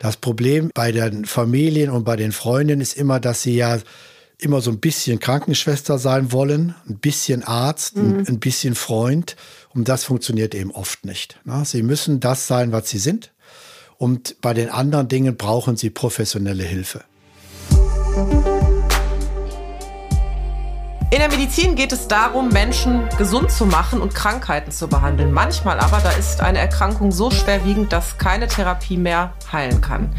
Das Problem bei den Familien und bei den Freunden ist immer, dass sie ja immer so ein bisschen Krankenschwester sein wollen, ein bisschen Arzt, mhm. ein bisschen Freund. Und das funktioniert eben oft nicht. Sie müssen das sein, was sie sind. Und bei den anderen Dingen brauchen sie professionelle Hilfe. In der Medizin geht es darum, Menschen gesund zu machen und Krankheiten zu behandeln. Manchmal aber, da ist eine Erkrankung so schwerwiegend, dass keine Therapie mehr heilen kann.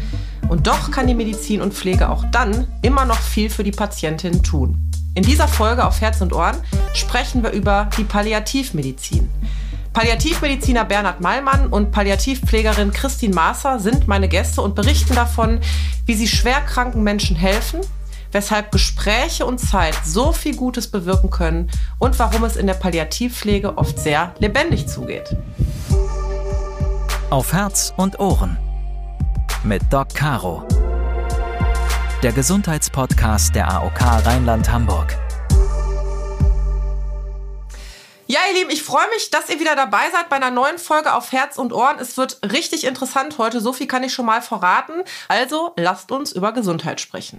Und doch kann die Medizin und Pflege auch dann immer noch viel für die Patientin tun. In dieser Folge auf Herz und Ohren sprechen wir über die Palliativmedizin. Palliativmediziner Bernhard Mallmann und Palliativpflegerin Christine Maaßer sind meine Gäste und berichten davon, wie sie schwerkranken Menschen helfen weshalb Gespräche und Zeit so viel Gutes bewirken können und warum es in der Palliativpflege oft sehr lebendig zugeht. Auf Herz und Ohren mit Doc Caro. Der Gesundheitspodcast der AOK Rheinland-Hamburg. Ja, ihr Lieben, ich freue mich, dass ihr wieder dabei seid bei einer neuen Folge auf Herz und Ohren. Es wird richtig interessant heute. So viel kann ich schon mal verraten. Also lasst uns über Gesundheit sprechen.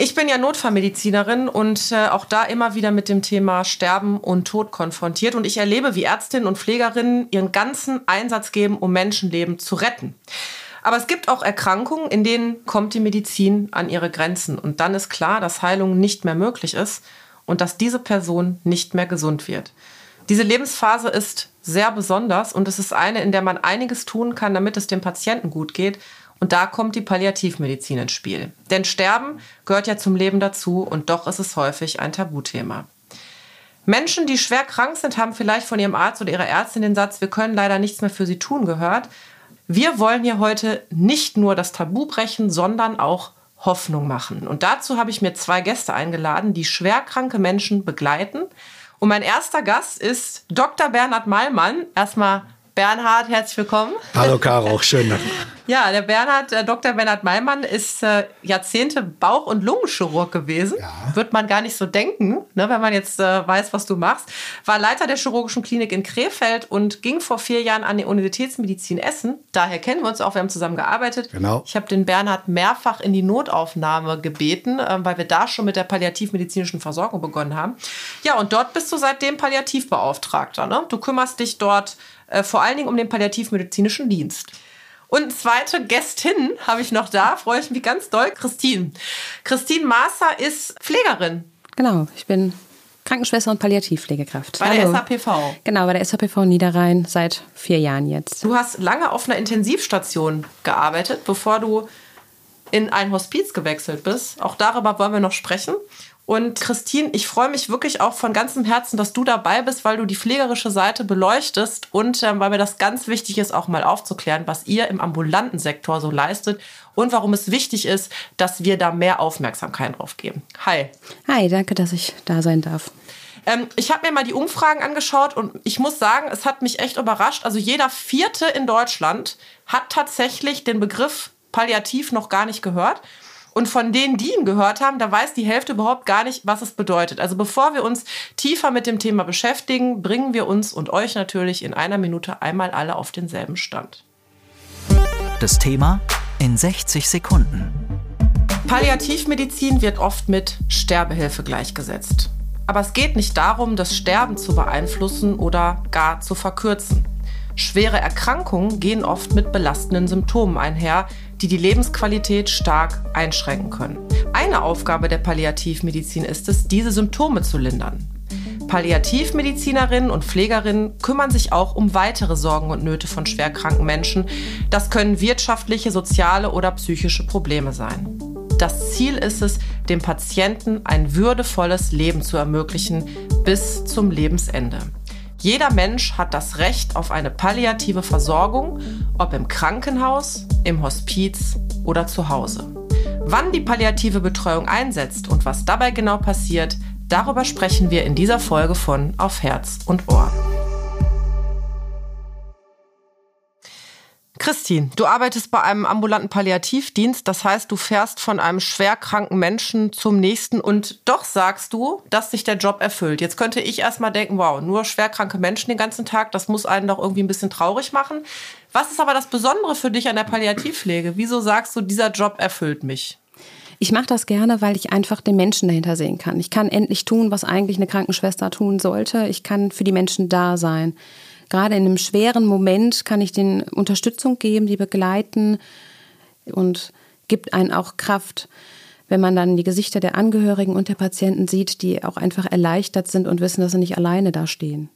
Ich bin ja Notfallmedizinerin und äh, auch da immer wieder mit dem Thema Sterben und Tod konfrontiert. Und ich erlebe, wie Ärztinnen und Pflegerinnen ihren ganzen Einsatz geben, um Menschenleben zu retten. Aber es gibt auch Erkrankungen, in denen kommt die Medizin an ihre Grenzen. Und dann ist klar, dass Heilung nicht mehr möglich ist und dass diese Person nicht mehr gesund wird. Diese Lebensphase ist sehr besonders und es ist eine, in der man einiges tun kann, damit es dem Patienten gut geht und da kommt die Palliativmedizin ins Spiel. Denn Sterben gehört ja zum Leben dazu und doch ist es häufig ein Tabuthema. Menschen, die schwer krank sind, haben vielleicht von ihrem Arzt oder ihrer Ärztin den Satz, wir können leider nichts mehr für sie tun gehört. Wir wollen hier heute nicht nur das Tabu brechen, sondern auch Hoffnung machen. Und dazu habe ich mir zwei Gäste eingeladen, die schwerkranke Menschen begleiten. Und mein erster Gast ist Dr. Bernhard Mallmann. Erstmal Bernhard, herzlich willkommen. Hallo Caro, schön. Ja, der Bernhard, der Dr. Bernhard Maimann ist äh, Jahrzehnte Bauch- und Lungenchirurg gewesen. Ja. Wird man gar nicht so denken, ne, wenn man jetzt äh, weiß, was du machst. War Leiter der chirurgischen Klinik in Krefeld und ging vor vier Jahren an die Universitätsmedizin Essen. Daher kennen wir uns auch, wir haben zusammen gearbeitet. Genau. Ich habe den Bernhard mehrfach in die Notaufnahme gebeten, äh, weil wir da schon mit der palliativmedizinischen Versorgung begonnen haben. Ja, und dort bist du seitdem Palliativbeauftragter. Ne? Du kümmerst dich dort äh, vor allen Dingen um den palliativmedizinischen Dienst. Und zweite Gästin habe ich noch da, freue ich mich ganz doll, Christine. Christine Maßer ist Pflegerin. Genau, ich bin Krankenschwester und Palliativpflegekraft. Bei Hallo. der SAPV. Genau, bei der SAPV Niederrhein seit vier Jahren jetzt. Du hast lange auf einer Intensivstation gearbeitet, bevor du in ein Hospiz gewechselt bist. Auch darüber wollen wir noch sprechen. Und Christine, ich freue mich wirklich auch von ganzem Herzen, dass du dabei bist, weil du die pflegerische Seite beleuchtest und ähm, weil mir das ganz wichtig ist, auch mal aufzuklären, was ihr im ambulanten Sektor so leistet und warum es wichtig ist, dass wir da mehr Aufmerksamkeit drauf geben. Hi. Hi, danke, dass ich da sein darf. Ähm, ich habe mir mal die Umfragen angeschaut und ich muss sagen, es hat mich echt überrascht. Also jeder Vierte in Deutschland hat tatsächlich den Begriff Palliativ noch gar nicht gehört. Und von denen, die ihn gehört haben, da weiß die Hälfte überhaupt gar nicht, was es bedeutet. Also bevor wir uns tiefer mit dem Thema beschäftigen, bringen wir uns und euch natürlich in einer Minute einmal alle auf denselben Stand. Das Thema in 60 Sekunden. Palliativmedizin wird oft mit Sterbehilfe gleichgesetzt. Aber es geht nicht darum, das Sterben zu beeinflussen oder gar zu verkürzen. Schwere Erkrankungen gehen oft mit belastenden Symptomen einher, die die Lebensqualität stark einschränken können. Eine Aufgabe der Palliativmedizin ist es, diese Symptome zu lindern. Palliativmedizinerinnen und Pflegerinnen kümmern sich auch um weitere Sorgen und Nöte von schwerkranken Menschen. Das können wirtschaftliche, soziale oder psychische Probleme sein. Das Ziel ist es, dem Patienten ein würdevolles Leben zu ermöglichen bis zum Lebensende. Jeder Mensch hat das Recht auf eine palliative Versorgung, ob im Krankenhaus, im Hospiz oder zu Hause. Wann die palliative Betreuung einsetzt und was dabei genau passiert, darüber sprechen wir in dieser Folge von Auf Herz und Ohr. Christine, du arbeitest bei einem ambulanten Palliativdienst. Das heißt, du fährst von einem schwerkranken Menschen zum nächsten und doch sagst du, dass sich der Job erfüllt. Jetzt könnte ich erstmal denken, wow, nur schwerkranke Menschen den ganzen Tag, das muss einen doch irgendwie ein bisschen traurig machen. Was ist aber das Besondere für dich an der Palliativpflege? Wieso sagst du, dieser Job erfüllt mich? Ich mache das gerne, weil ich einfach den Menschen dahinter sehen kann. Ich kann endlich tun, was eigentlich eine Krankenschwester tun sollte. Ich kann für die Menschen da sein gerade in einem schweren Moment kann ich den Unterstützung geben, die begleiten und gibt einen auch Kraft, wenn man dann die Gesichter der Angehörigen und der Patienten sieht, die auch einfach erleichtert sind und wissen, dass sie nicht alleine da stehen.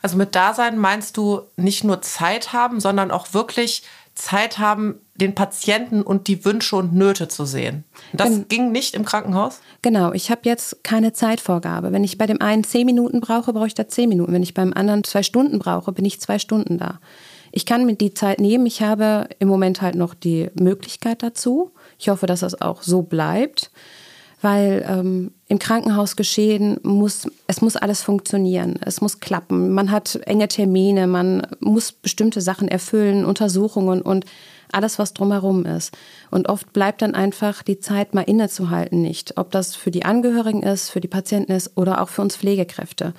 Also mit Dasein meinst du nicht nur Zeit haben, sondern auch wirklich Zeit haben, den Patienten und die Wünsche und Nöte zu sehen. Das Gen ging nicht im Krankenhaus? Genau, ich habe jetzt keine Zeitvorgabe. Wenn ich bei dem einen zehn Minuten brauche, brauche ich da zehn Minuten. Wenn ich beim anderen zwei Stunden brauche, bin ich zwei Stunden da. Ich kann mir die Zeit nehmen. Ich habe im Moment halt noch die Möglichkeit dazu. Ich hoffe, dass das auch so bleibt weil ähm, im Krankenhaus geschehen muss, es muss alles funktionieren, es muss klappen. Man hat enge Termine, man muss bestimmte Sachen erfüllen, Untersuchungen und alles, was drumherum ist. Und oft bleibt dann einfach die Zeit mal innezuhalten nicht, ob das für die Angehörigen ist, für die Patienten ist oder auch für uns Pflegekräfte.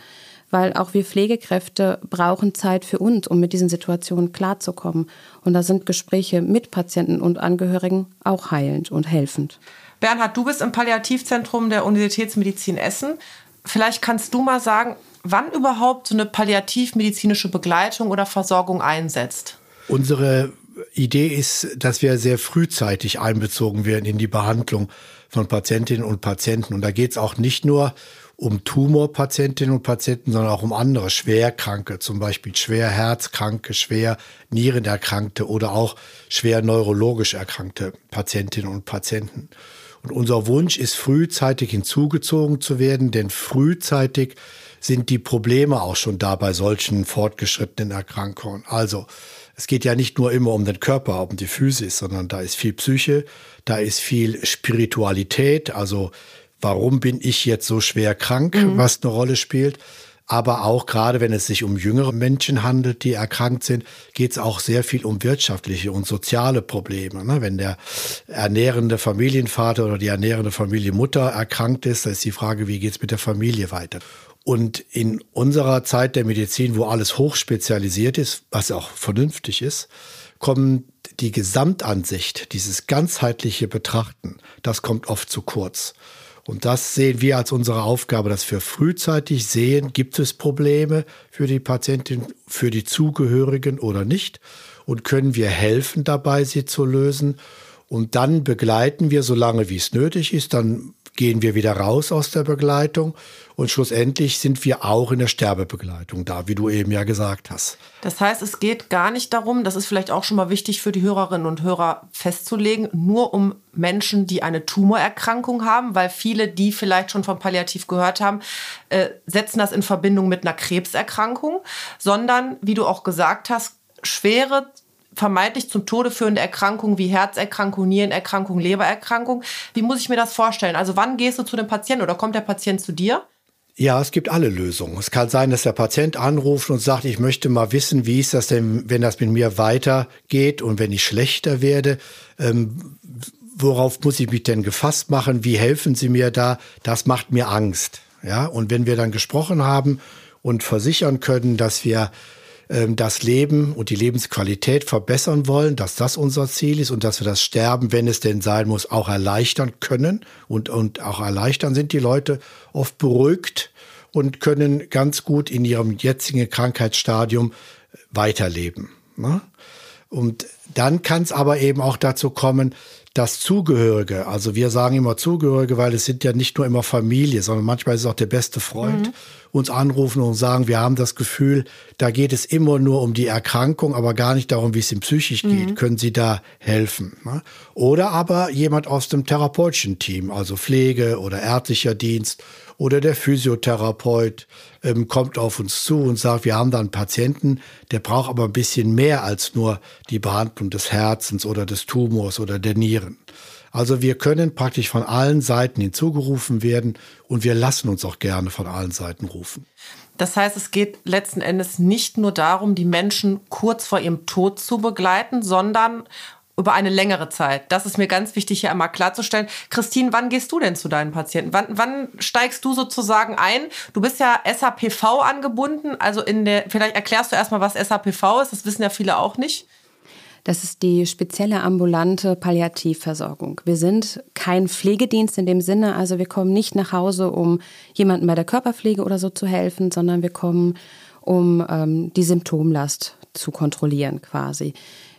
Weil auch wir Pflegekräfte brauchen Zeit für uns, um mit diesen Situationen klarzukommen. Und da sind Gespräche mit Patienten und Angehörigen auch heilend und helfend. Bernhard, du bist im Palliativzentrum der Universitätsmedizin Essen. Vielleicht kannst du mal sagen, wann überhaupt so eine palliativmedizinische Begleitung oder Versorgung einsetzt. Unsere Idee ist, dass wir sehr frühzeitig einbezogen werden in die Behandlung von Patientinnen und Patienten. Und da geht es auch nicht nur um Tumorpatientinnen und Patienten, sondern auch um andere Schwerkranke, zum Beispiel schwer Herzkranke, schwer Nierenerkrankte oder auch schwer neurologisch erkrankte Patientinnen und Patienten. Und unser Wunsch ist, frühzeitig hinzugezogen zu werden, denn frühzeitig sind die Probleme auch schon da bei solchen fortgeschrittenen Erkrankungen. Also es geht ja nicht nur immer um den Körper, um die Physis, sondern da ist viel Psyche, da ist viel Spiritualität, also warum bin ich jetzt so schwer krank, mhm. was eine Rolle spielt aber auch gerade wenn es sich um jüngere Menschen handelt, die erkrankt sind, geht es auch sehr viel um wirtschaftliche und soziale Probleme. Ne? Wenn der ernährende Familienvater oder die ernährende Familienmutter erkrankt ist, dann ist die Frage, wie geht es mit der Familie weiter? Und in unserer Zeit der Medizin, wo alles hochspezialisiert ist, was auch vernünftig ist, kommt die Gesamtansicht, dieses ganzheitliche Betrachten, das kommt oft zu kurz. Und das sehen wir als unsere Aufgabe, dass wir frühzeitig sehen, gibt es Probleme für die Patientin, für die Zugehörigen oder nicht und können wir helfen dabei, sie zu lösen. Und dann begleiten wir, solange wie es nötig ist, dann gehen wir wieder raus aus der Begleitung und schlussendlich sind wir auch in der Sterbebegleitung da, wie du eben ja gesagt hast. Das heißt, es geht gar nicht darum, das ist vielleicht auch schon mal wichtig für die Hörerinnen und Hörer festzulegen, nur um Menschen, die eine Tumorerkrankung haben, weil viele, die vielleicht schon von Palliativ gehört haben, äh, setzen das in Verbindung mit einer Krebserkrankung, sondern, wie du auch gesagt hast, schwere vermeintlich zum Tode führende Erkrankungen wie Herzerkrankung, Nierenerkrankung, Lebererkrankung. Wie muss ich mir das vorstellen? Also wann gehst du zu dem Patienten oder kommt der Patient zu dir? Ja, es gibt alle Lösungen. Es kann sein, dass der Patient anruft und sagt, ich möchte mal wissen, wie ist das denn, wenn das mit mir weitergeht und wenn ich schlechter werde. Ähm, worauf muss ich mich denn gefasst machen? Wie helfen Sie mir da? Das macht mir Angst. Ja, und wenn wir dann gesprochen haben und versichern können, dass wir das Leben und die Lebensqualität verbessern wollen, dass das unser Ziel ist und dass wir das Sterben, wenn es denn sein muss, auch erleichtern können. Und, und auch erleichtern sind die Leute oft beruhigt und können ganz gut in ihrem jetzigen Krankheitsstadium weiterleben. Ne? Und dann kann es aber eben auch dazu kommen, dass Zugehörige, also wir sagen immer Zugehörige, weil es sind ja nicht nur immer Familie, sondern manchmal ist es auch der beste Freund, mhm. uns anrufen und sagen, wir haben das Gefühl, da geht es immer nur um die Erkrankung, aber gar nicht darum, wie es ihm psychisch geht. Mhm. Können Sie da helfen? Ne? Oder aber jemand aus dem therapeutischen Team, also Pflege oder ärztlicher Dienst oder der Physiotherapeut ähm, kommt auf uns zu und sagt, wir haben da einen Patienten, der braucht aber ein bisschen mehr als nur die Behandlung des Herzens oder des Tumors oder der Nieren. Also wir können praktisch von allen Seiten hinzugerufen werden und wir lassen uns auch gerne von allen Seiten rufen. Das heißt, es geht letzten Endes nicht nur darum, die Menschen kurz vor ihrem Tod zu begleiten, sondern über eine längere Zeit. Das ist mir ganz wichtig, hier einmal klarzustellen. Christine, wann gehst du denn zu deinen Patienten? Wann, wann steigst du sozusagen ein? Du bist ja SAPV angebunden, also in der, vielleicht erklärst du erstmal, was SAPV ist, das wissen ja viele auch nicht. Das ist die spezielle ambulante Palliativversorgung. Wir sind kein Pflegedienst in dem Sinne, also wir kommen nicht nach Hause, um jemandem bei der Körperpflege oder so zu helfen, sondern wir kommen, um ähm, die Symptomlast zu kontrollieren quasi.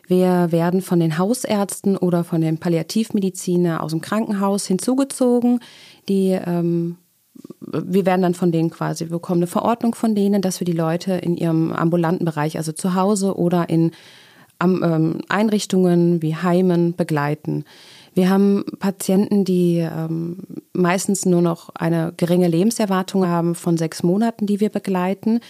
Wir werden von den Hausärzten oder von den Palliativmediziner aus dem Krankenhaus hinzugezogen. Die, ähm, wir werden dann von denen quasi, wir bekommen eine Verordnung von denen, dass wir die Leute in ihrem ambulanten Bereich, also zu Hause oder in ähm, Einrichtungen wie Heimen begleiten. Wir haben Patienten, die ähm, meistens nur noch eine geringe Lebenserwartung haben von sechs Monaten, die wir begleiten.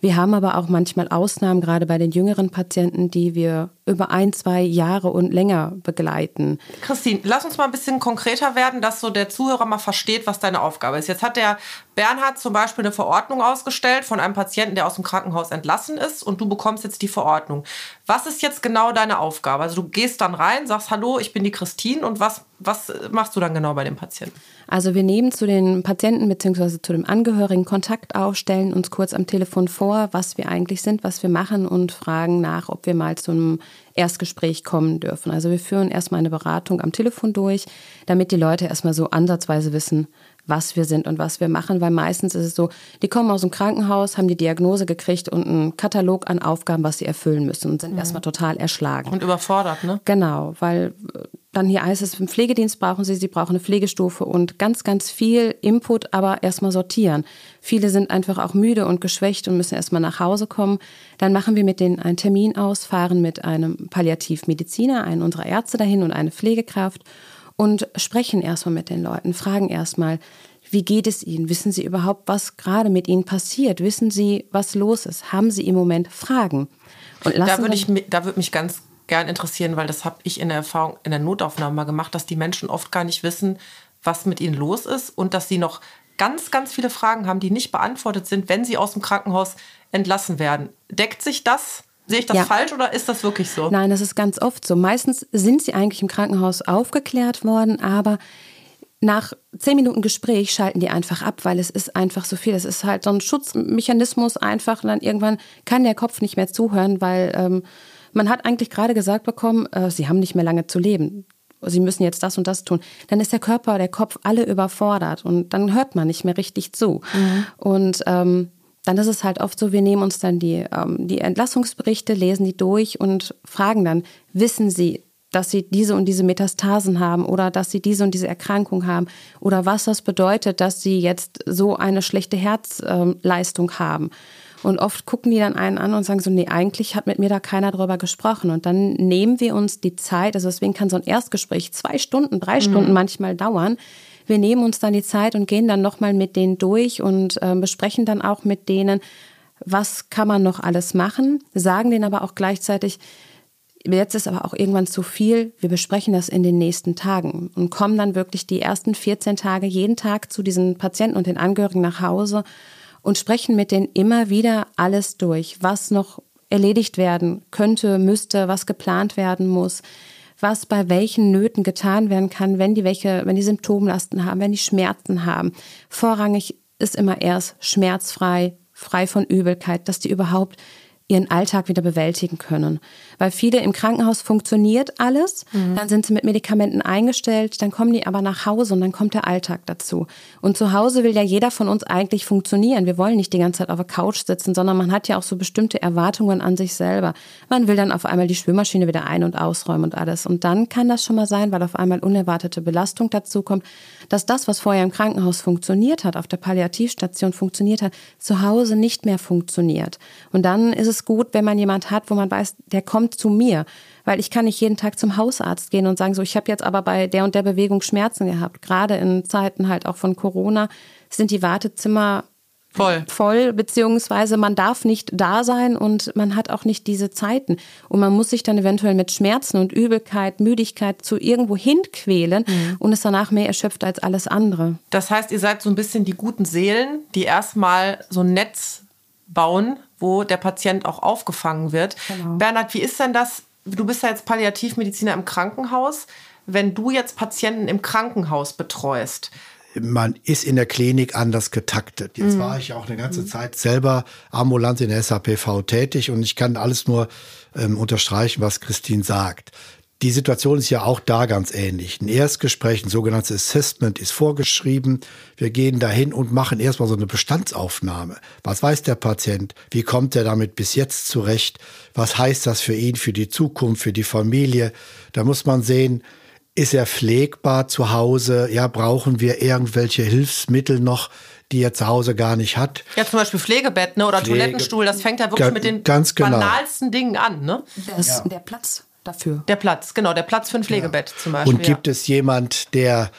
Wir haben aber auch manchmal Ausnahmen, gerade bei den jüngeren Patienten, die wir über ein, zwei Jahre und länger begleiten. Christine, lass uns mal ein bisschen konkreter werden, dass so der Zuhörer mal versteht, was deine Aufgabe ist. Jetzt hat der Bernhard zum Beispiel eine Verordnung ausgestellt von einem Patienten, der aus dem Krankenhaus entlassen ist und du bekommst jetzt die Verordnung. Was ist jetzt genau deine Aufgabe? Also du gehst dann rein, sagst Hallo, ich bin die Christine und was, was machst du dann genau bei dem Patienten? Also wir nehmen zu den Patienten bzw. zu dem Angehörigen Kontakt auf, stellen uns kurz am Telefon vor, was wir eigentlich sind, was wir machen und fragen nach, ob wir mal zu einem Erstgespräch kommen dürfen. Also wir führen erstmal eine Beratung am Telefon durch, damit die Leute erstmal so ansatzweise wissen, was wir sind und was wir machen, weil meistens ist es so, die kommen aus dem Krankenhaus, haben die Diagnose gekriegt und einen Katalog an Aufgaben, was sie erfüllen müssen und sind mhm. erstmal total erschlagen. Und überfordert, ne? Genau, weil dann hier heißt es, im Pflegedienst brauchen Sie, Sie brauchen eine Pflegestufe und ganz, ganz viel Input, aber erstmal sortieren. Viele sind einfach auch müde und geschwächt und müssen erstmal nach Hause kommen. Dann machen wir mit denen einen Termin aus, fahren mit einem Palliativmediziner, einen unserer Ärzte dahin und eine Pflegekraft und sprechen erstmal mit den Leuten, fragen erstmal, wie geht es Ihnen? Wissen Sie überhaupt, was gerade mit Ihnen passiert? Wissen Sie, was los ist? Haben Sie im Moment Fragen? Und da würde ich, da würde mich ganz gern interessieren, weil das habe ich in der Erfahrung in der Notaufnahme mal gemacht, dass die Menschen oft gar nicht wissen, was mit ihnen los ist und dass sie noch ganz, ganz viele Fragen haben, die nicht beantwortet sind, wenn sie aus dem Krankenhaus entlassen werden. Deckt sich das Sehe ich das ja. falsch oder ist das wirklich so? Nein, das ist ganz oft so. Meistens sind sie eigentlich im Krankenhaus aufgeklärt worden, aber nach zehn Minuten Gespräch schalten die einfach ab, weil es ist einfach so viel. Es ist halt so ein Schutzmechanismus einfach. Und dann irgendwann kann der Kopf nicht mehr zuhören, weil ähm, man hat eigentlich gerade gesagt bekommen, äh, sie haben nicht mehr lange zu leben. Sie müssen jetzt das und das tun. Dann ist der Körper, der Kopf alle überfordert und dann hört man nicht mehr richtig zu. Mhm. Und ähm, dann ist es halt oft so, wir nehmen uns dann die, ähm, die Entlassungsberichte, lesen die durch und fragen dann, wissen Sie, dass Sie diese und diese Metastasen haben oder dass Sie diese und diese Erkrankung haben oder was das bedeutet, dass Sie jetzt so eine schlechte Herzleistung haben. Und oft gucken die dann einen an und sagen so, nee, eigentlich hat mit mir da keiner drüber gesprochen. Und dann nehmen wir uns die Zeit, also deswegen kann so ein Erstgespräch zwei Stunden, drei Stunden mhm. manchmal dauern, wir nehmen uns dann die Zeit und gehen dann nochmal mit denen durch und äh, besprechen dann auch mit denen, was kann man noch alles machen, sagen denen aber auch gleichzeitig, jetzt ist aber auch irgendwann zu viel, wir besprechen das in den nächsten Tagen und kommen dann wirklich die ersten 14 Tage jeden Tag zu diesen Patienten und den Angehörigen nach Hause und sprechen mit denen immer wieder alles durch, was noch erledigt werden könnte, müsste, was geplant werden muss was bei welchen Nöten getan werden kann, wenn die welche, wenn die Symptomlasten haben, wenn die Schmerzen haben. Vorrangig ist immer erst schmerzfrei, frei von Übelkeit, dass die überhaupt ihren Alltag wieder bewältigen können. Weil viele im Krankenhaus funktioniert alles, mhm. dann sind sie mit Medikamenten eingestellt, dann kommen die aber nach Hause und dann kommt der Alltag dazu. Und zu Hause will ja jeder von uns eigentlich funktionieren. Wir wollen nicht die ganze Zeit auf der Couch sitzen, sondern man hat ja auch so bestimmte Erwartungen an sich selber. Man will dann auf einmal die Spülmaschine wieder ein- und ausräumen und alles. Und dann kann das schon mal sein, weil auf einmal unerwartete Belastung dazu kommt, dass das, was vorher im Krankenhaus funktioniert hat, auf der Palliativstation funktioniert hat, zu Hause nicht mehr funktioniert. Und dann ist es gut, wenn man jemand hat, wo man weiß, der kommt zu mir. Weil ich kann nicht jeden Tag zum Hausarzt gehen und sagen, so, ich habe jetzt aber bei der und der Bewegung Schmerzen gehabt. Gerade in Zeiten halt auch von Corona sind die Wartezimmer Voll. Voll, beziehungsweise man darf nicht da sein und man hat auch nicht diese Zeiten. Und man muss sich dann eventuell mit Schmerzen und Übelkeit, Müdigkeit zu irgendwo hinquälen mhm. und ist danach mehr erschöpft als alles andere. Das heißt, ihr seid so ein bisschen die guten Seelen, die erstmal so ein Netz bauen, wo der Patient auch aufgefangen wird. Genau. Bernhard, wie ist denn das? Du bist ja jetzt Palliativmediziner im Krankenhaus. Wenn du jetzt Patienten im Krankenhaus betreust, man ist in der Klinik anders getaktet. Jetzt mhm. war ich auch eine ganze. Zeit selber ambulant in der SAPV tätig und ich kann alles nur ähm, unterstreichen, was Christine sagt. Die Situation ist ja auch da ganz ähnlich. Ein Erstgespräch, ein sogenanntes Assessment ist vorgeschrieben. Wir gehen dahin und machen erstmal so eine Bestandsaufnahme. Was weiß der Patient? Wie kommt er damit bis jetzt zurecht? Was heißt das für ihn, für die Zukunft, für die Familie? Da muss man sehen, ist er pflegbar zu Hause? Ja, brauchen wir irgendwelche Hilfsmittel noch, die er zu Hause gar nicht hat? Ja, zum Beispiel Pflegebett ne? oder Pflege Toilettenstuhl. Das fängt ja wirklich Ga mit den ganz genau. banalsten Dingen an. Ne? Das, ja. Der Platz dafür. Der Platz, genau, der Platz für ein Pflegebett ja. zum Beispiel. Und gibt ja. es jemand, der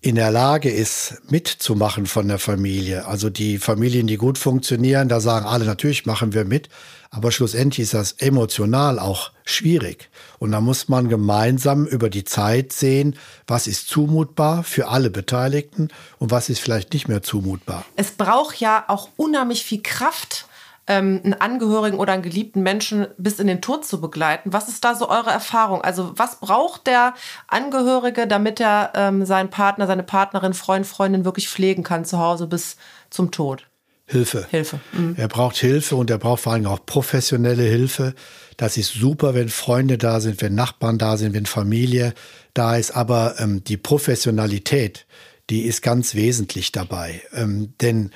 in der Lage ist, mitzumachen von der Familie. Also die Familien, die gut funktionieren, da sagen alle, natürlich machen wir mit, aber schlussendlich ist das emotional auch schwierig. Und da muss man gemeinsam über die Zeit sehen, was ist zumutbar für alle Beteiligten und was ist vielleicht nicht mehr zumutbar. Es braucht ja auch unheimlich viel Kraft, ähm, einen Angehörigen oder einen geliebten Menschen bis in den Tod zu begleiten. Was ist da so eure Erfahrung? Also was braucht der Angehörige, damit er ähm, seinen Partner, seine Partnerin, Freund, Freundin wirklich pflegen kann zu Hause bis zum Tod? Hilfe. Hilfe. Mhm. Er braucht Hilfe und er braucht vor allem auch professionelle Hilfe. Das ist super, wenn Freunde da sind, wenn Nachbarn da sind, wenn Familie da ist. Aber ähm, die Professionalität, die ist ganz wesentlich dabei. Ähm, denn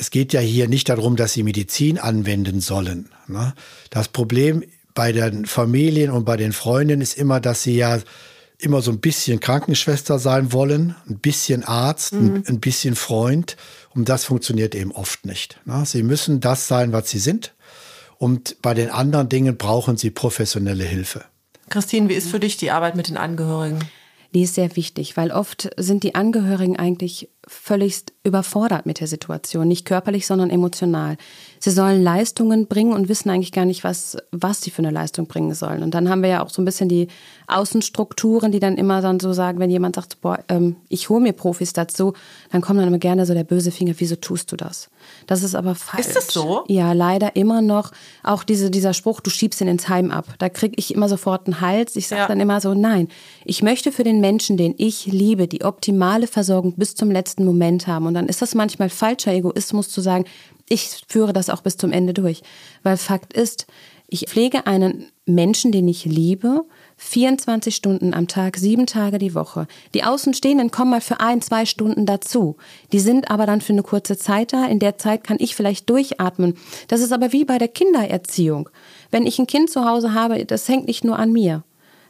es geht ja hier nicht darum, dass sie Medizin anwenden sollen. Ne? Das Problem bei den Familien und bei den Freunden ist immer, dass sie ja immer so ein bisschen Krankenschwester sein wollen, ein bisschen Arzt, mhm. ein, bisschen Freund. Und das funktioniert eben oft nicht. Ne? Sie müssen das sein, was sie sind. Und bei den anderen Dingen brauchen sie professionelle Hilfe. Christine, wie ist für dich die Arbeit mit den Angehörigen? Die ist sehr wichtig, weil oft sind die Angehörigen eigentlich völligst überfordert mit der Situation, nicht körperlich, sondern emotional. Sie sollen Leistungen bringen und wissen eigentlich gar nicht, was, was sie für eine Leistung bringen sollen. Und dann haben wir ja auch so ein bisschen die Außenstrukturen, die dann immer dann so sagen, wenn jemand sagt, boah, ähm, ich hole mir Profis dazu, dann kommt dann immer gerne so der böse Finger, wieso tust du das? Das ist aber falsch. Ist das so? Ja, leider immer noch. Auch diese, dieser Spruch, du schiebst ihn ins Heim ab. Da kriege ich immer sofort einen Hals. Ich sage ja. dann immer so, nein, ich möchte für den Menschen, den ich liebe, die optimale Versorgung bis zum letzten Moment haben. Und dann ist das manchmal falscher Egoismus zu sagen, ich führe das auch bis zum Ende durch. Weil Fakt ist, ich pflege einen Menschen, den ich liebe, 24 Stunden am Tag, sieben Tage die Woche. Die Außenstehenden kommen mal für ein, zwei Stunden dazu. Die sind aber dann für eine kurze Zeit da. In der Zeit kann ich vielleicht durchatmen. Das ist aber wie bei der Kindererziehung. Wenn ich ein Kind zu Hause habe, das hängt nicht nur an mir.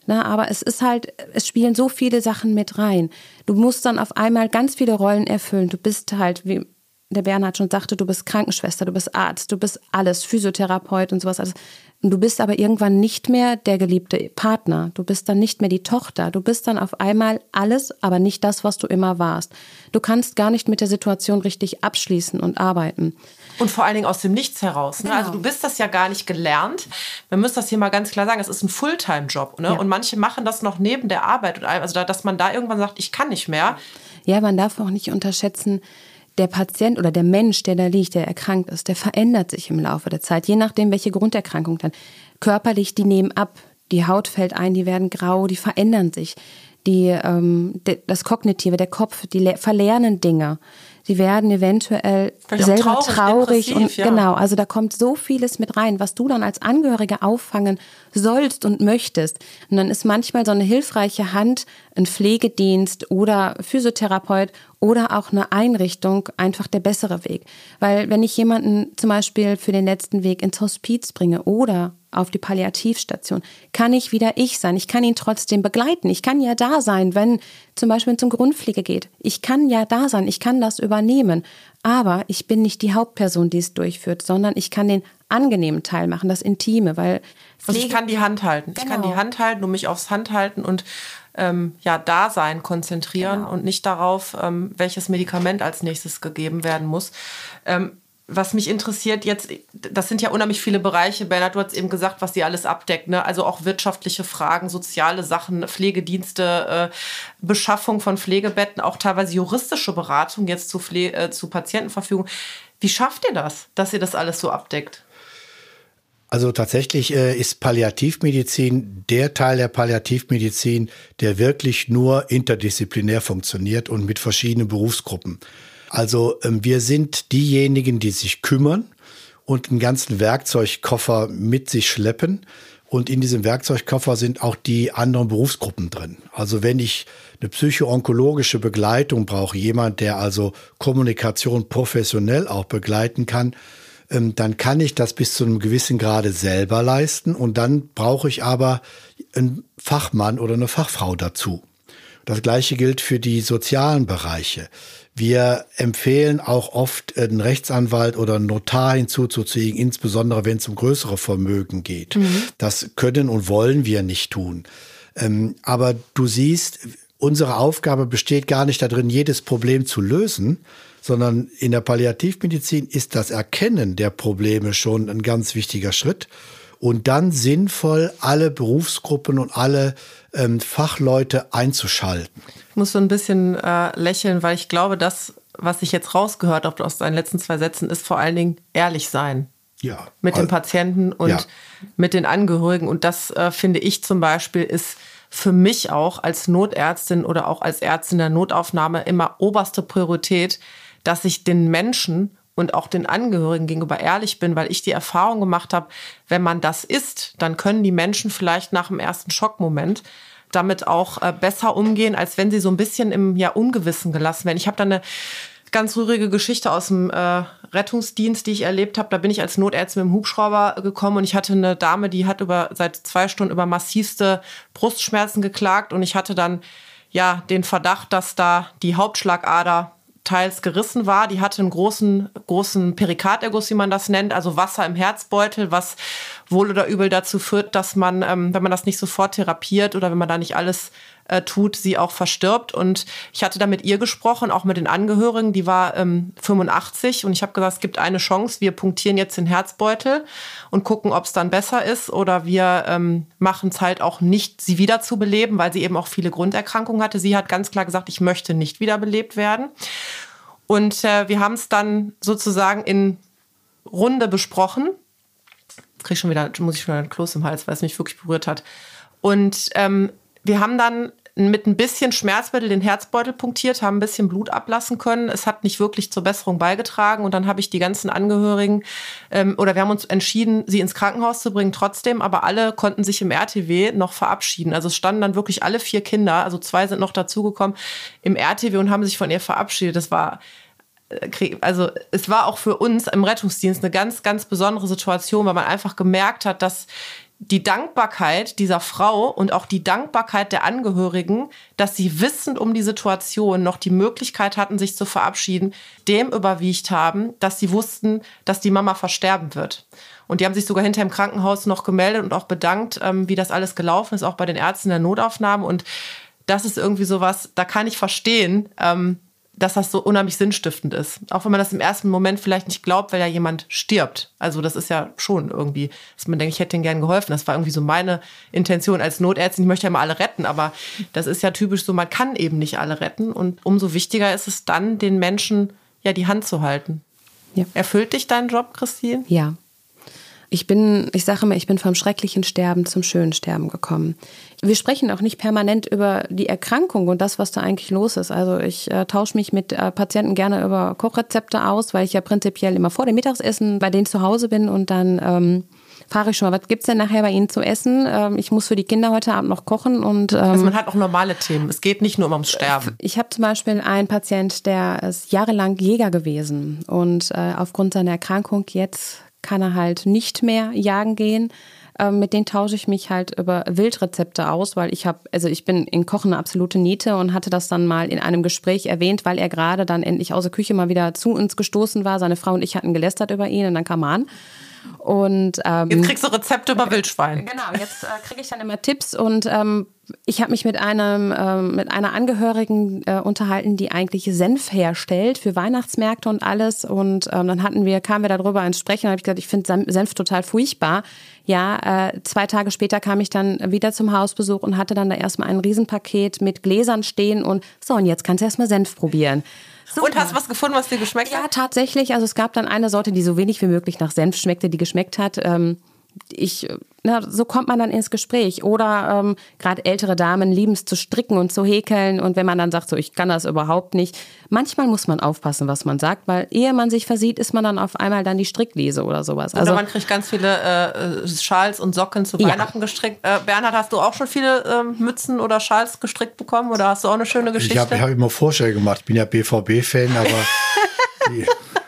Na, aber es ist halt, es spielen so viele Sachen mit rein. Du musst dann auf einmal ganz viele Rollen erfüllen. Du bist halt, wie der Bernhard schon sagte, du bist Krankenschwester, du bist Arzt, du bist alles, Physiotherapeut und sowas alles. Und du bist aber irgendwann nicht mehr der geliebte Partner. Du bist dann nicht mehr die Tochter. Du bist dann auf einmal alles, aber nicht das, was du immer warst. Du kannst gar nicht mit der Situation richtig abschließen und arbeiten. Und vor allen Dingen aus dem Nichts heraus. Ne? Also genau. Also du bist das ja gar nicht gelernt. Man muss das hier mal ganz klar sagen, es ist ein Fulltime-Job. Ne? Ja. Und manche machen das noch neben der Arbeit. Also dass man da irgendwann sagt, ich kann nicht mehr. Ja, man darf auch nicht unterschätzen, der Patient oder der Mensch, der da liegt, der erkrankt ist, der verändert sich im Laufe der Zeit, je nachdem, welche Grunderkrankung dann. Körperlich, die nehmen ab, die Haut fällt ein, die werden grau, die verändern sich. Die, ähm, das Kognitive, der Kopf, die verlernen Dinge. Sie werden eventuell Vielleicht selber traurig, traurig und ja. genau, also da kommt so vieles mit rein, was du dann als Angehörige auffangen sollst und möchtest. Und dann ist manchmal so eine hilfreiche Hand, ein Pflegedienst oder Physiotherapeut oder auch eine Einrichtung einfach der bessere Weg. Weil wenn ich jemanden zum Beispiel für den letzten Weg ins Hospiz bringe oder auf die Palliativstation, kann ich wieder ich sein. Ich kann ihn trotzdem begleiten. Ich kann ja da sein, wenn zum Beispiel zum Grundpflege geht. Ich kann ja da sein. Ich kann das übernehmen. Aber ich bin nicht die Hauptperson, die es durchführt, sondern ich kann den angenehmen Teil machen, das Intime, weil also ich kann die Hand halten. Genau. Ich kann die genau. Hand halten und mich aufs Hand halten und ähm, ja, Dasein konzentrieren genau. und nicht darauf, ähm, welches Medikament als nächstes gegeben werden muss. Ähm, was mich interessiert jetzt, das sind ja unheimlich viele Bereiche. Bernhard, du hast eben gesagt, was sie alles abdeckt. Ne? Also auch wirtschaftliche Fragen, soziale Sachen, Pflegedienste, äh, Beschaffung von Pflegebetten, auch teilweise juristische Beratung jetzt zu, Pfle äh, zu Patientenverfügung. Wie schafft ihr das, dass ihr das alles so abdeckt? Also tatsächlich äh, ist Palliativmedizin der Teil der Palliativmedizin, der wirklich nur interdisziplinär funktioniert und mit verschiedenen Berufsgruppen. Also ähm, wir sind diejenigen, die sich kümmern und einen ganzen Werkzeugkoffer mit sich schleppen. Und in diesem Werkzeugkoffer sind auch die anderen Berufsgruppen drin. Also wenn ich eine psychoonkologische Begleitung brauche, jemand, der also Kommunikation professionell auch begleiten kann, dann kann ich das bis zu einem gewissen Grade selber leisten und dann brauche ich aber einen Fachmann oder eine Fachfrau dazu. Das gleiche gilt für die sozialen Bereiche. Wir empfehlen auch oft einen Rechtsanwalt oder einen Notar hinzuzuziehen, insbesondere wenn es um größere Vermögen geht. Mhm. Das können und wollen wir nicht tun. Ähm, aber du siehst, unsere Aufgabe besteht gar nicht darin, jedes Problem zu lösen, sondern in der Palliativmedizin ist das Erkennen der Probleme schon ein ganz wichtiger Schritt und dann sinnvoll alle Berufsgruppen und alle ähm, Fachleute einzuschalten. Ich muss so ein bisschen äh, lächeln, weil ich glaube, das, was ich jetzt rausgehört habe aus deinen letzten zwei Sätzen, ist vor allen Dingen ehrlich sein. Ja. Mit den Patienten und ja. mit den Angehörigen. Und das äh, finde ich zum Beispiel ist für mich auch als Notärztin oder auch als Ärztin der Notaufnahme immer oberste Priorität, dass ich den Menschen und auch den Angehörigen gegenüber ehrlich bin, weil ich die Erfahrung gemacht habe, wenn man das ist, dann können die Menschen vielleicht nach dem ersten Schockmoment damit auch äh, besser umgehen, als wenn sie so ein bisschen im ja, Ungewissen gelassen werden. Ich habe da eine ganz rührige Geschichte aus dem äh, Rettungsdienst, die ich erlebt habe. Da bin ich als Notärztin mit dem Hubschrauber gekommen und ich hatte eine Dame, die hat über seit zwei Stunden über massivste Brustschmerzen geklagt und ich hatte dann ja den Verdacht, dass da die Hauptschlagader teils gerissen war. Die hatte einen großen, großen Perikarderguss, wie man das nennt, also Wasser im Herzbeutel, was wohl oder übel dazu führt, dass man, ähm, wenn man das nicht sofort therapiert oder wenn man da nicht alles äh, tut, sie auch verstirbt. Und ich hatte da mit ihr gesprochen, auch mit den Angehörigen. Die war ähm, 85 und ich habe gesagt, es gibt eine Chance. Wir punktieren jetzt den Herzbeutel und gucken, ob es dann besser ist oder wir ähm, machen es halt auch nicht, sie wieder zu beleben, weil sie eben auch viele Grunderkrankungen hatte. Sie hat ganz klar gesagt, ich möchte nicht wiederbelebt werden. Und äh, wir haben es dann sozusagen in Runde besprochen. Krieg schon wieder, muss ich schon wieder ein Kloß im Hals, weil es mich wirklich berührt hat. Und ähm, wir haben dann mit ein bisschen Schmerzmittel den Herzbeutel punktiert, haben ein bisschen Blut ablassen können. Es hat nicht wirklich zur Besserung beigetragen. Und dann habe ich die ganzen Angehörigen ähm, oder wir haben uns entschieden, sie ins Krankenhaus zu bringen trotzdem. Aber alle konnten sich im RTW noch verabschieden. Also es standen dann wirklich alle vier Kinder, also zwei sind noch dazugekommen, im RTW und haben sich von ihr verabschiedet. Das war äh, also es war auch für uns im Rettungsdienst eine ganz, ganz besondere Situation, weil man einfach gemerkt hat, dass die Dankbarkeit dieser Frau und auch die Dankbarkeit der Angehörigen, dass sie wissend um die Situation noch die Möglichkeit hatten, sich zu verabschieden, dem überwiegt haben, dass sie wussten, dass die Mama versterben wird. Und die haben sich sogar hinter im Krankenhaus noch gemeldet und auch bedankt, ähm, wie das alles gelaufen ist, auch bei den Ärzten der Notaufnahme. Und das ist irgendwie sowas, da kann ich verstehen, ähm, dass das so unheimlich sinnstiftend ist. Auch wenn man das im ersten Moment vielleicht nicht glaubt, weil ja jemand stirbt. Also das ist ja schon irgendwie, dass man denkt, ich hätte ihnen gern geholfen. Das war irgendwie so meine Intention als Notärztin. Ich möchte ja mal alle retten, aber das ist ja typisch so, man kann eben nicht alle retten. Und umso wichtiger ist es dann, den Menschen ja die Hand zu halten. Ja. Erfüllt dich dein Job, Christine? Ja, ich bin, ich sage immer, ich bin vom schrecklichen Sterben zum schönen Sterben gekommen. Wir sprechen auch nicht permanent über die Erkrankung und das, was da eigentlich los ist. Also ich äh, tausche mich mit äh, Patienten gerne über Kochrezepte aus, weil ich ja prinzipiell immer vor dem Mittagessen bei denen zu Hause bin und dann ähm, frage ich schon mal, was gibt's denn nachher bei Ihnen zu essen? Ähm, ich muss für die Kinder heute Abend noch kochen und ähm, also man hat auch normale Themen. Es geht nicht nur ums Sterben. Ich habe zum Beispiel einen Patient, der ist jahrelang Jäger gewesen und äh, aufgrund seiner Erkrankung jetzt kann er halt nicht mehr jagen gehen. Ähm, mit denen tausche ich mich halt über Wildrezepte aus, weil ich habe, also ich bin in Kochen eine absolute Niete und hatte das dann mal in einem Gespräch erwähnt, weil er gerade dann endlich aus der Küche mal wieder zu uns gestoßen war. Seine Frau und ich hatten gelästert über ihn und dann kam er an. Und, ähm, jetzt kriegst du Rezepte über Wildschwein. Genau, jetzt äh, kriege ich dann immer Tipps und ähm, ich habe mich mit einem ähm, mit einer Angehörigen äh, unterhalten, die eigentlich Senf herstellt für Weihnachtsmärkte und alles. Und ähm, dann hatten wir, kamen wir darüber ins Sprechen und habe ich gesagt, ich finde Senf total furchtbar. Ja, äh, zwei Tage später kam ich dann wieder zum Hausbesuch und hatte dann da erstmal ein Riesenpaket mit Gläsern stehen und so, und jetzt kannst du erstmal Senf probieren. Super. Und hast du was gefunden, was dir geschmeckt hat? Ja, tatsächlich. Also es gab dann eine Sorte, die so wenig wie möglich nach Senf schmeckte, die geschmeckt hat. Ähm, ich, na, so kommt man dann ins Gespräch. Oder ähm, gerade ältere Damen lieben es zu stricken und zu häkeln. Und wenn man dann sagt, so ich kann das überhaupt nicht, manchmal muss man aufpassen, was man sagt, weil ehe man sich versieht, ist man dann auf einmal dann die Stricklese oder sowas. Also oder man kriegt ganz viele äh, Schals und Socken zu Weihnachten ja. gestrickt. Äh, Bernhard, hast du auch schon viele äh, Mützen oder Schals gestrickt bekommen? Oder hast du auch eine schöne Geschichte? Ich habe hab immer Vorschläge gemacht. Ich bin ja BVB-Fan, aber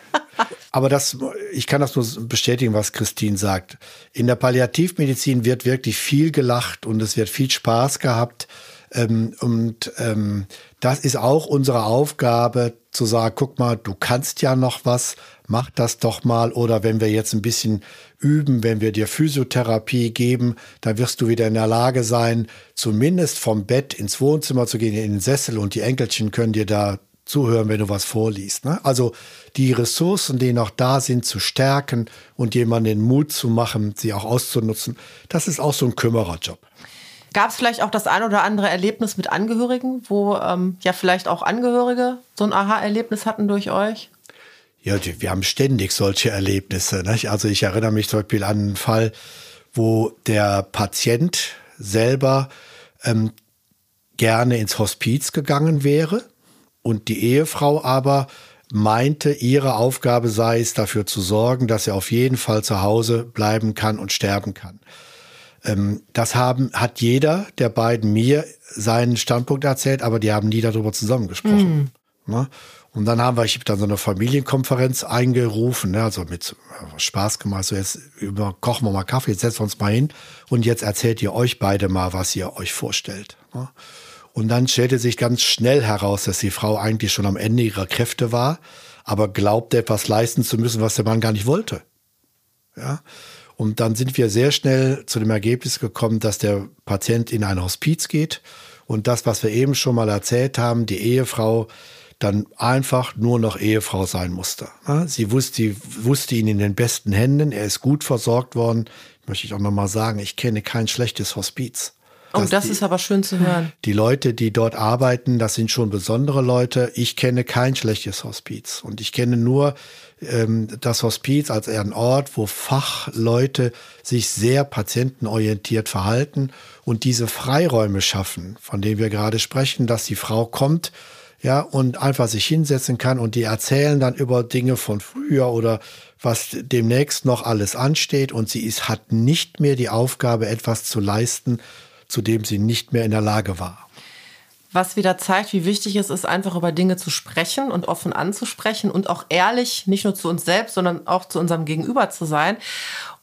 Aber das, ich kann das nur bestätigen, was Christine sagt. In der Palliativmedizin wird wirklich viel gelacht und es wird viel Spaß gehabt. Ähm, und ähm, das ist auch unsere Aufgabe, zu sagen, guck mal, du kannst ja noch was, mach das doch mal. Oder wenn wir jetzt ein bisschen üben, wenn wir dir Physiotherapie geben, dann wirst du wieder in der Lage sein, zumindest vom Bett ins Wohnzimmer zu gehen, in den Sessel und die Enkelchen können dir da zuhören, wenn du was vorliest. Ne? Also die Ressourcen, die noch da sind, zu stärken und jemanden den Mut zu machen, sie auch auszunutzen, das ist auch so ein Kümmererjob. Gab es vielleicht auch das ein oder andere Erlebnis mit Angehörigen, wo ähm, ja vielleicht auch Angehörige so ein Aha-Erlebnis hatten durch euch? Ja, wir haben ständig solche Erlebnisse. Nicht? Also ich erinnere mich zum Beispiel an einen Fall, wo der Patient selber ähm, gerne ins Hospiz gegangen wäre und die Ehefrau aber meinte, ihre Aufgabe sei es, dafür zu sorgen, dass er auf jeden Fall zu Hause bleiben kann und sterben kann. Ähm, das haben, hat jeder der beiden mir seinen Standpunkt erzählt, aber die haben nie darüber zusammengesprochen. Mhm. Ne? Und dann haben wir, ich habe dann so eine Familienkonferenz eingerufen, ne, also mit Spaß gemacht, so jetzt über, kochen wir mal Kaffee, jetzt setzen wir uns mal hin und jetzt erzählt ihr euch beide mal, was ihr euch vorstellt. Ne? Und dann stellte sich ganz schnell heraus, dass die Frau eigentlich schon am Ende ihrer Kräfte war, aber glaubte, etwas leisten zu müssen, was der Mann gar nicht wollte. Ja. Und dann sind wir sehr schnell zu dem Ergebnis gekommen, dass der Patient in ein Hospiz geht und das, was wir eben schon mal erzählt haben, die Ehefrau dann einfach nur noch Ehefrau sein musste. Sie wusste, wusste ihn in den besten Händen, er ist gut versorgt worden. Möchte ich auch nochmal sagen, ich kenne kein schlechtes Hospiz. Oh, das die, ist aber schön zu hören. Die Leute, die dort arbeiten, das sind schon besondere Leute. Ich kenne kein schlechtes Hospiz und ich kenne nur ähm, das Hospiz als ein Ort, wo Fachleute sich sehr patientenorientiert verhalten und diese Freiräume schaffen, von denen wir gerade sprechen, dass die Frau kommt, ja, und einfach sich hinsetzen kann und die erzählen dann über Dinge von früher oder was demnächst noch alles ansteht und sie ist, hat nicht mehr die Aufgabe, etwas zu leisten, zu dem sie nicht mehr in der Lage war. Was wieder zeigt, wie wichtig es ist, einfach über Dinge zu sprechen und offen anzusprechen und auch ehrlich, nicht nur zu uns selbst, sondern auch zu unserem Gegenüber zu sein.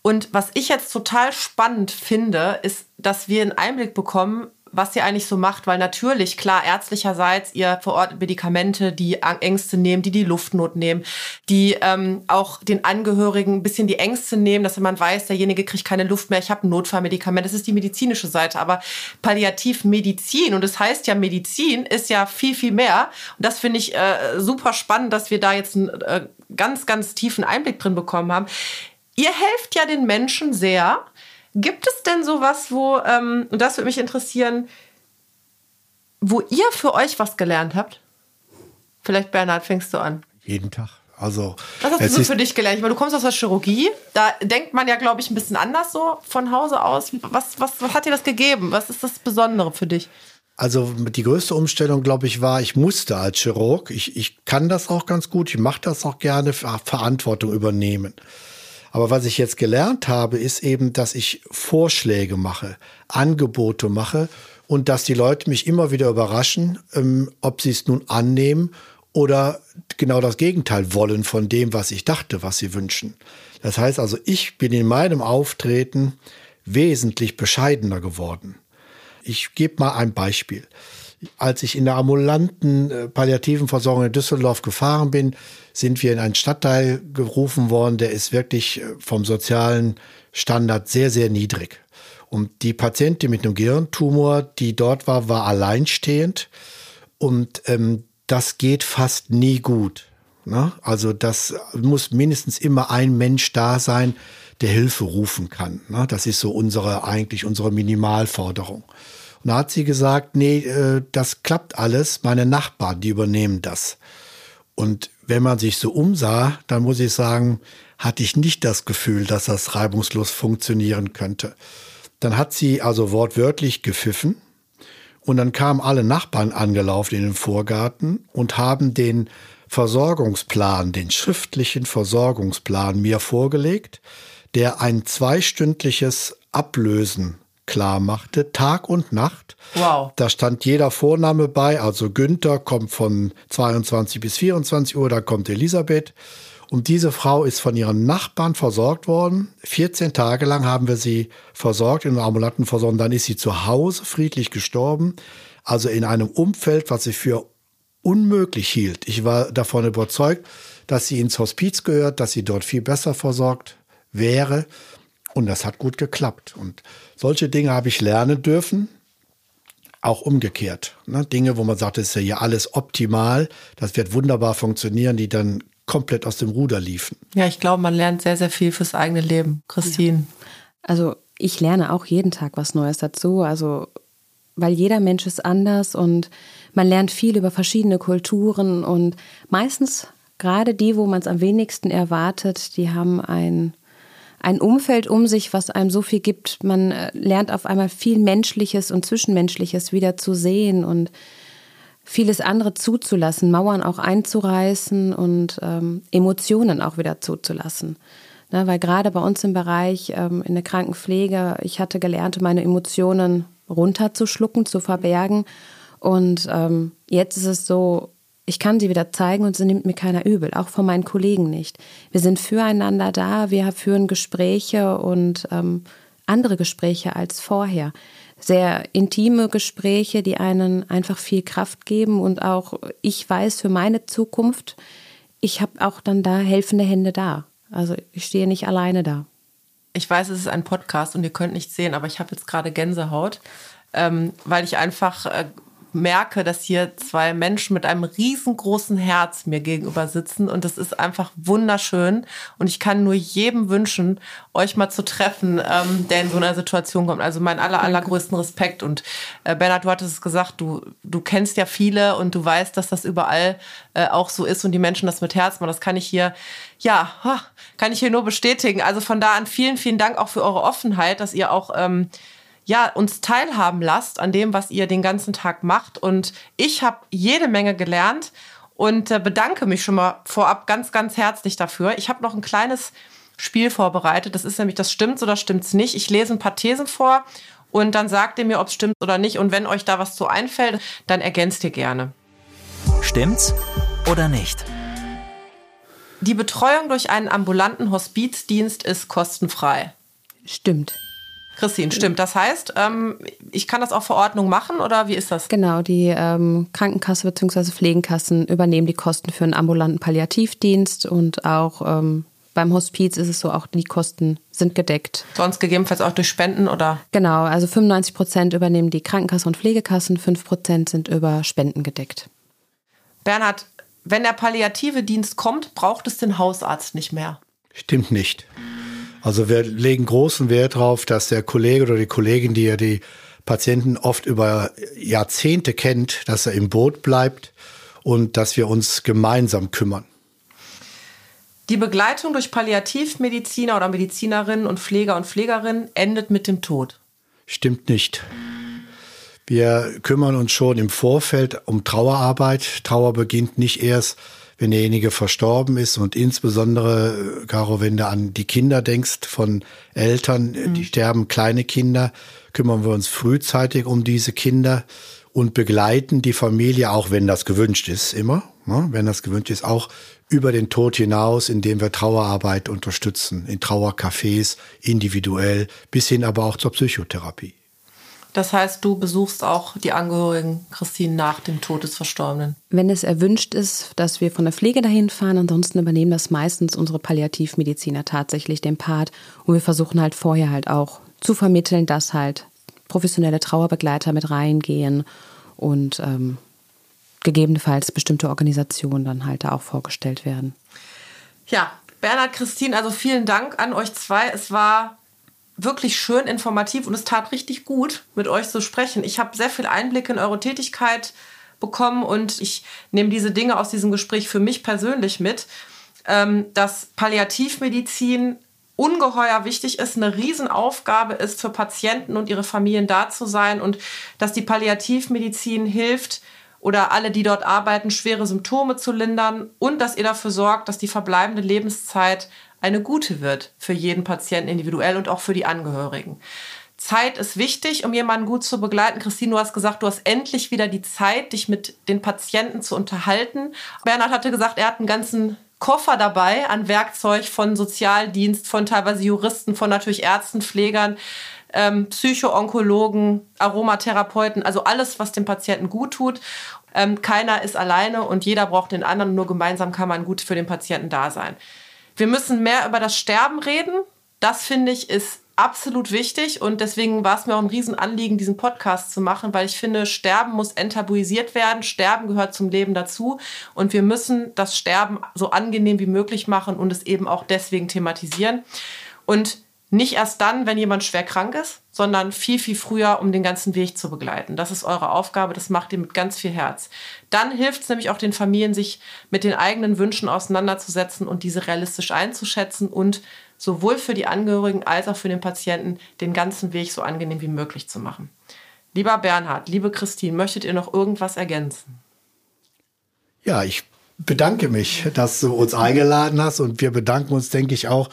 Und was ich jetzt total spannend finde, ist, dass wir einen Einblick bekommen, was ihr eigentlich so macht, weil natürlich, klar, ärztlicherseits, ihr verortet Medikamente, die Ängste nehmen, die die Luftnot nehmen, die ähm, auch den Angehörigen ein bisschen die Ängste nehmen, dass man weiß, derjenige kriegt keine Luft mehr, ich habe ein Notfallmedikament. Das ist die medizinische Seite, aber Palliativmedizin, und das heißt ja, Medizin ist ja viel, viel mehr. Und das finde ich äh, super spannend, dass wir da jetzt einen äh, ganz, ganz tiefen Einblick drin bekommen haben. Ihr helft ja den Menschen sehr, Gibt es denn sowas, wo, ähm, und das würde mich interessieren, wo ihr für euch was gelernt habt? Vielleicht, Bernhard, fängst du an. Jeden Tag. Also, was hast du so für dich gelernt? Weil du kommst aus der Chirurgie. Da denkt man ja, glaube ich, ein bisschen anders so von Hause aus. Was, was, was hat dir das gegeben? Was ist das Besondere für dich? Also die größte Umstellung, glaube ich, war, ich musste als Chirurg, ich, ich kann das auch ganz gut, ich mache das auch gerne, Verantwortung übernehmen. Aber was ich jetzt gelernt habe, ist eben, dass ich Vorschläge mache, Angebote mache und dass die Leute mich immer wieder überraschen, ähm, ob sie es nun annehmen oder genau das Gegenteil wollen von dem, was ich dachte, was sie wünschen. Das heißt also, ich bin in meinem Auftreten wesentlich bescheidener geworden. Ich gebe mal ein Beispiel. Als ich in der ambulanten äh, palliativen Versorgung in Düsseldorf gefahren bin, sind wir in einen Stadtteil gerufen worden, der ist wirklich äh, vom sozialen Standard sehr, sehr niedrig. Und die Patientin mit einem Gehirntumor, die dort war, war alleinstehend. Und ähm, das geht fast nie gut. Ne? Also das muss mindestens immer ein Mensch da sein, der Hilfe rufen kann. Ne? Das ist so unsere, eigentlich unsere Minimalforderung. Und da hat sie gesagt, nee, äh, das klappt alles, meine Nachbarn, die übernehmen das. Und wenn man sich so umsah, dann muss ich sagen, hatte ich nicht das Gefühl, dass das reibungslos funktionieren könnte. Dann hat sie also wortwörtlich gepfiffen und dann kamen alle Nachbarn angelaufen in den Vorgarten und haben den Versorgungsplan, den schriftlichen Versorgungsplan mir vorgelegt, der ein zweistündliches Ablösen klar machte, Tag und Nacht. Wow. Da stand jeder Vorname bei, also Günther kommt von 22 bis 24 Uhr, da kommt Elisabeth. Und diese Frau ist von ihren Nachbarn versorgt worden. 14 Tage lang haben wir sie versorgt in einer ambulanten Versorgung. Dann ist sie zu Hause friedlich gestorben. Also in einem Umfeld, was sie für unmöglich hielt. Ich war davon überzeugt, dass sie ins Hospiz gehört, dass sie dort viel besser versorgt wäre. Und das hat gut geklappt. Und solche Dinge habe ich lernen dürfen. Auch umgekehrt. Ne? Dinge, wo man sagt, es ist ja hier alles optimal, das wird wunderbar funktionieren, die dann komplett aus dem Ruder liefen. Ja, ich glaube, man lernt sehr, sehr viel fürs eigene Leben. Christine. Also ich lerne auch jeden Tag was Neues dazu. Also weil jeder Mensch ist anders und man lernt viel über verschiedene Kulturen und meistens gerade die, wo man es am wenigsten erwartet, die haben ein, ein Umfeld um sich, was einem so viel gibt. Man äh, lernt auf einmal viel Menschliches und Zwischenmenschliches wieder zu sehen und vieles andere zuzulassen, Mauern auch einzureißen und ähm, Emotionen auch wieder zuzulassen. Ne, weil gerade bei uns im Bereich ähm, in der Krankenpflege, ich hatte gelernt, meine Emotionen runterzuschlucken, zu verbergen. Und ähm, jetzt ist es so, ich kann sie wieder zeigen und sie nimmt mir keiner übel, auch von meinen Kollegen nicht. Wir sind füreinander da, wir führen Gespräche und ähm, andere Gespräche als vorher sehr intime Gespräche, die einen einfach viel Kraft geben und auch ich weiß für meine Zukunft, ich habe auch dann da helfende Hände da. Also ich stehe nicht alleine da. Ich weiß, es ist ein Podcast und ihr könnt nicht sehen, aber ich habe jetzt gerade Gänsehaut, ähm, weil ich einfach äh, merke, dass hier zwei Menschen mit einem riesengroßen Herz mir gegenüber sitzen und das ist einfach wunderschön und ich kann nur jedem wünschen, euch mal zu treffen, ähm, der in so einer Situation kommt. Also mein aller, allergrößten Respekt und äh, Bernhard, du hattest es gesagt, du, du kennst ja viele und du weißt, dass das überall äh, auch so ist und die Menschen das mit Herz machen. Das kann ich hier, ja, kann ich hier nur bestätigen. Also von da an vielen, vielen Dank auch für eure Offenheit, dass ihr auch ähm, ja, uns teilhaben lasst an dem, was ihr den ganzen Tag macht. Und ich habe jede Menge gelernt und äh, bedanke mich schon mal vorab ganz, ganz herzlich dafür. Ich habe noch ein kleines Spiel vorbereitet. Das ist nämlich, das stimmt's oder stimmt's nicht. Ich lese ein paar Thesen vor und dann sagt ihr mir, ob es stimmt oder nicht. Und wenn euch da was zu einfällt, dann ergänzt ihr gerne. Stimmt's oder nicht? Die Betreuung durch einen ambulanten Hospizdienst ist kostenfrei. Stimmt. Christine, stimmt. Das heißt, ähm, ich kann das auf Verordnung machen oder wie ist das? Genau, die ähm, Krankenkasse bzw. Pflegenkassen übernehmen die Kosten für einen ambulanten Palliativdienst und auch ähm, beim Hospiz ist es so, auch die Kosten sind gedeckt. Sonst gegebenenfalls auch durch Spenden oder? Genau, also 95 Prozent übernehmen die Krankenkasse und Pflegekassen, 5 Prozent sind über Spenden gedeckt. Bernhard, wenn der palliative Dienst kommt, braucht es den Hausarzt nicht mehr. Stimmt nicht. Also wir legen großen Wert darauf, dass der Kollege oder die Kollegin, die ja die Patienten oft über Jahrzehnte kennt, dass er im Boot bleibt und dass wir uns gemeinsam kümmern. Die Begleitung durch Palliativmediziner oder Medizinerinnen und Pfleger und Pflegerinnen endet mit dem Tod. Stimmt nicht. Wir kümmern uns schon im Vorfeld um Trauerarbeit. Trauer beginnt nicht erst, wenn derjenige verstorben ist und insbesondere, Caro, wenn du an die Kinder denkst von Eltern, mhm. die sterben, kleine Kinder, kümmern wir uns frühzeitig um diese Kinder und begleiten die Familie, auch wenn das gewünscht ist, immer, ne? wenn das gewünscht ist, auch über den Tod hinaus, indem wir Trauerarbeit unterstützen, in Trauercafés, individuell, bis hin aber auch zur Psychotherapie. Das heißt, du besuchst auch die Angehörigen Christine nach dem Tod des Verstorbenen. Wenn es erwünscht ist, dass wir von der Pflege dahin fahren, ansonsten übernehmen das meistens unsere Palliativmediziner tatsächlich den Part und wir versuchen halt vorher halt auch zu vermitteln, dass halt professionelle Trauerbegleiter mit reingehen und ähm, gegebenenfalls bestimmte Organisationen dann halt da auch vorgestellt werden. Ja, Bernhard, Christine, also vielen Dank an euch zwei. Es war wirklich schön informativ und es tat richtig gut, mit euch zu sprechen. Ich habe sehr viel Einblick in eure Tätigkeit bekommen und ich nehme diese Dinge aus diesem Gespräch für mich persönlich mit, ähm, dass Palliativmedizin ungeheuer wichtig ist, eine Riesenaufgabe ist, für Patienten und ihre Familien da zu sein und dass die Palliativmedizin hilft, oder alle, die dort arbeiten, schwere Symptome zu lindern und dass ihr dafür sorgt, dass die verbleibende Lebenszeit eine gute wird für jeden Patienten individuell und auch für die Angehörigen. Zeit ist wichtig, um jemanden gut zu begleiten. Christine, du hast gesagt, du hast endlich wieder die Zeit, dich mit den Patienten zu unterhalten. Bernhard hatte gesagt, er hat einen ganzen Koffer dabei an Werkzeug von Sozialdienst, von teilweise Juristen, von natürlich Ärzten, Pflegern, ähm, Psychoonkologen, Aromatherapeuten, also alles, was dem Patienten gut tut. Ähm, keiner ist alleine und jeder braucht den anderen. Nur gemeinsam kann man gut für den Patienten da sein. Wir müssen mehr über das Sterben reden. Das finde ich ist absolut wichtig und deswegen war es mir auch ein Riesenanliegen, diesen Podcast zu machen, weil ich finde, Sterben muss enttabuisiert werden. Sterben gehört zum Leben dazu und wir müssen das Sterben so angenehm wie möglich machen und es eben auch deswegen thematisieren. Und nicht erst dann, wenn jemand schwer krank ist, sondern viel, viel früher, um den ganzen Weg zu begleiten. Das ist eure Aufgabe, das macht ihr mit ganz viel Herz. Dann hilft es nämlich auch den Familien, sich mit den eigenen Wünschen auseinanderzusetzen und diese realistisch einzuschätzen und sowohl für die Angehörigen als auch für den Patienten den ganzen Weg so angenehm wie möglich zu machen. Lieber Bernhard, liebe Christine, möchtet ihr noch irgendwas ergänzen? Ja, ich bedanke mich, dass du uns eingeladen hast und wir bedanken uns, denke ich, auch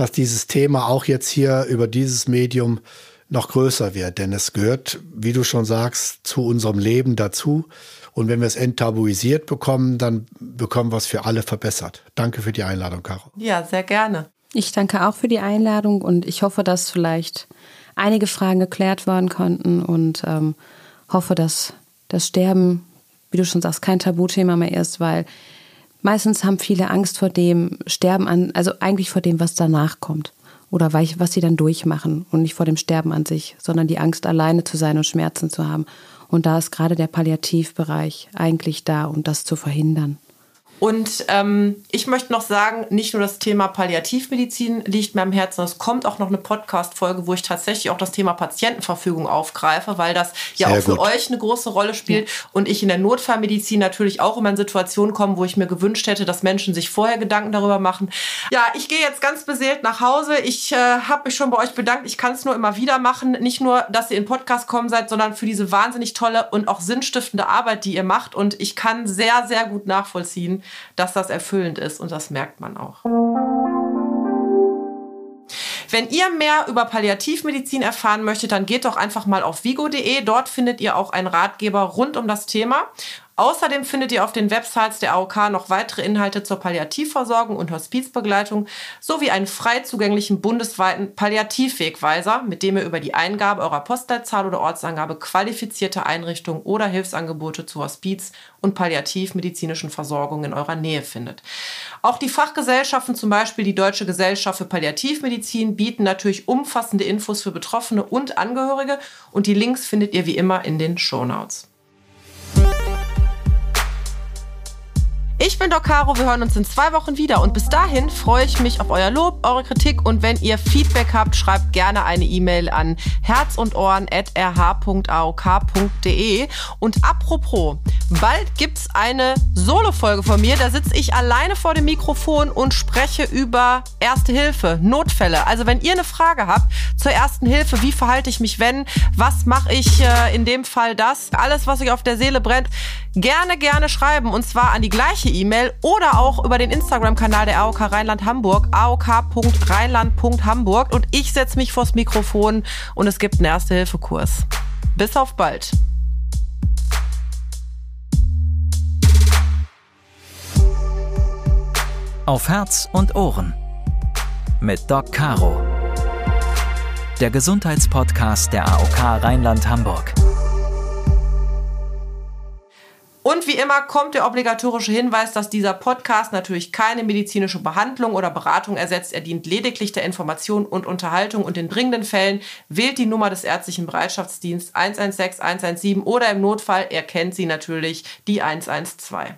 dass dieses Thema auch jetzt hier über dieses Medium noch größer wird. Denn es gehört, wie du schon sagst, zu unserem Leben dazu. Und wenn wir es enttabuisiert bekommen, dann bekommen wir es für alle verbessert. Danke für die Einladung, Caro. Ja, sehr gerne. Ich danke auch für die Einladung und ich hoffe, dass vielleicht einige Fragen geklärt werden konnten und ähm, hoffe, dass das Sterben, wie du schon sagst, kein Tabuthema mehr ist, weil Meistens haben viele Angst vor dem Sterben an, also eigentlich vor dem, was danach kommt. Oder was sie dann durchmachen und nicht vor dem Sterben an sich, sondern die Angst, alleine zu sein und Schmerzen zu haben. Und da ist gerade der Palliativbereich eigentlich da, um das zu verhindern. Und ähm, ich möchte noch sagen, nicht nur das Thema Palliativmedizin liegt mir am Herzen, es kommt auch noch eine Podcast-Folge, wo ich tatsächlich auch das Thema Patientenverfügung aufgreife, weil das ja Sehr auch für gut. euch eine große Rolle spielt ja. und ich in der Notfallmedizin natürlich auch immer in Situationen komme, wo ich mir gewünscht hätte, dass Menschen sich vorher Gedanken darüber machen. Ja, ich gehe jetzt ganz beseelt nach Hause. Ich äh, habe mich schon bei euch bedankt. Ich kann es nur immer wieder machen. Nicht nur, dass ihr in Podcast kommen seid, sondern für diese wahnsinnig tolle und auch sinnstiftende Arbeit, die ihr macht. Und ich kann sehr, sehr gut nachvollziehen, dass das erfüllend ist und das merkt man auch. Wenn ihr mehr über Palliativmedizin erfahren möchtet, dann geht doch einfach mal auf vigo.de. Dort findet ihr auch einen Ratgeber rund um das Thema. Außerdem findet ihr auf den Websites der AOK noch weitere Inhalte zur Palliativversorgung und Hospizbegleitung sowie einen frei zugänglichen bundesweiten Palliativwegweiser, mit dem ihr über die Eingabe eurer Postleitzahl oder Ortsangabe qualifizierte Einrichtungen oder Hilfsangebote zu Hospiz- und palliativmedizinischen Versorgung in eurer Nähe findet. Auch die Fachgesellschaften, zum Beispiel die Deutsche Gesellschaft für Palliativmedizin, bieten natürlich umfassende Infos für Betroffene und Angehörige und die Links findet ihr wie immer in den Shownotes. Ich bin Doc Caro, wir hören uns in zwei Wochen wieder. Und bis dahin freue ich mich auf euer Lob, eure Kritik. Und wenn ihr Feedback habt, schreibt gerne eine E-Mail an herzundohren.rh.aok.de und apropos, bald gibt's eine Solo-Folge von mir, da sitze ich alleine vor dem Mikrofon und spreche über Erste Hilfe, Notfälle. Also wenn ihr eine Frage habt zur Ersten Hilfe, wie verhalte ich mich wenn, was mache ich äh, in dem Fall das, alles was euch auf der Seele brennt, gerne, gerne schreiben. Und zwar an die gleiche E-Mail oder auch über den Instagram-Kanal der AOK Rheinland Hamburg, aok.rheinland.hamburg und ich setze mich vors Mikrofon und es gibt einen Erste-Hilfe-Kurs. Bis auf bald. Auf Herz und Ohren mit Doc Caro. Der Gesundheitspodcast der AOK Rheinland Und wie immer kommt der obligatorische Hinweis, dass dieser Podcast natürlich keine medizinische Behandlung oder Beratung ersetzt. Er dient lediglich der Information und Unterhaltung und in dringenden Fällen wählt die Nummer des ärztlichen Bereitschaftsdienstes 116 117 oder im Notfall, er kennt sie natürlich, die 112.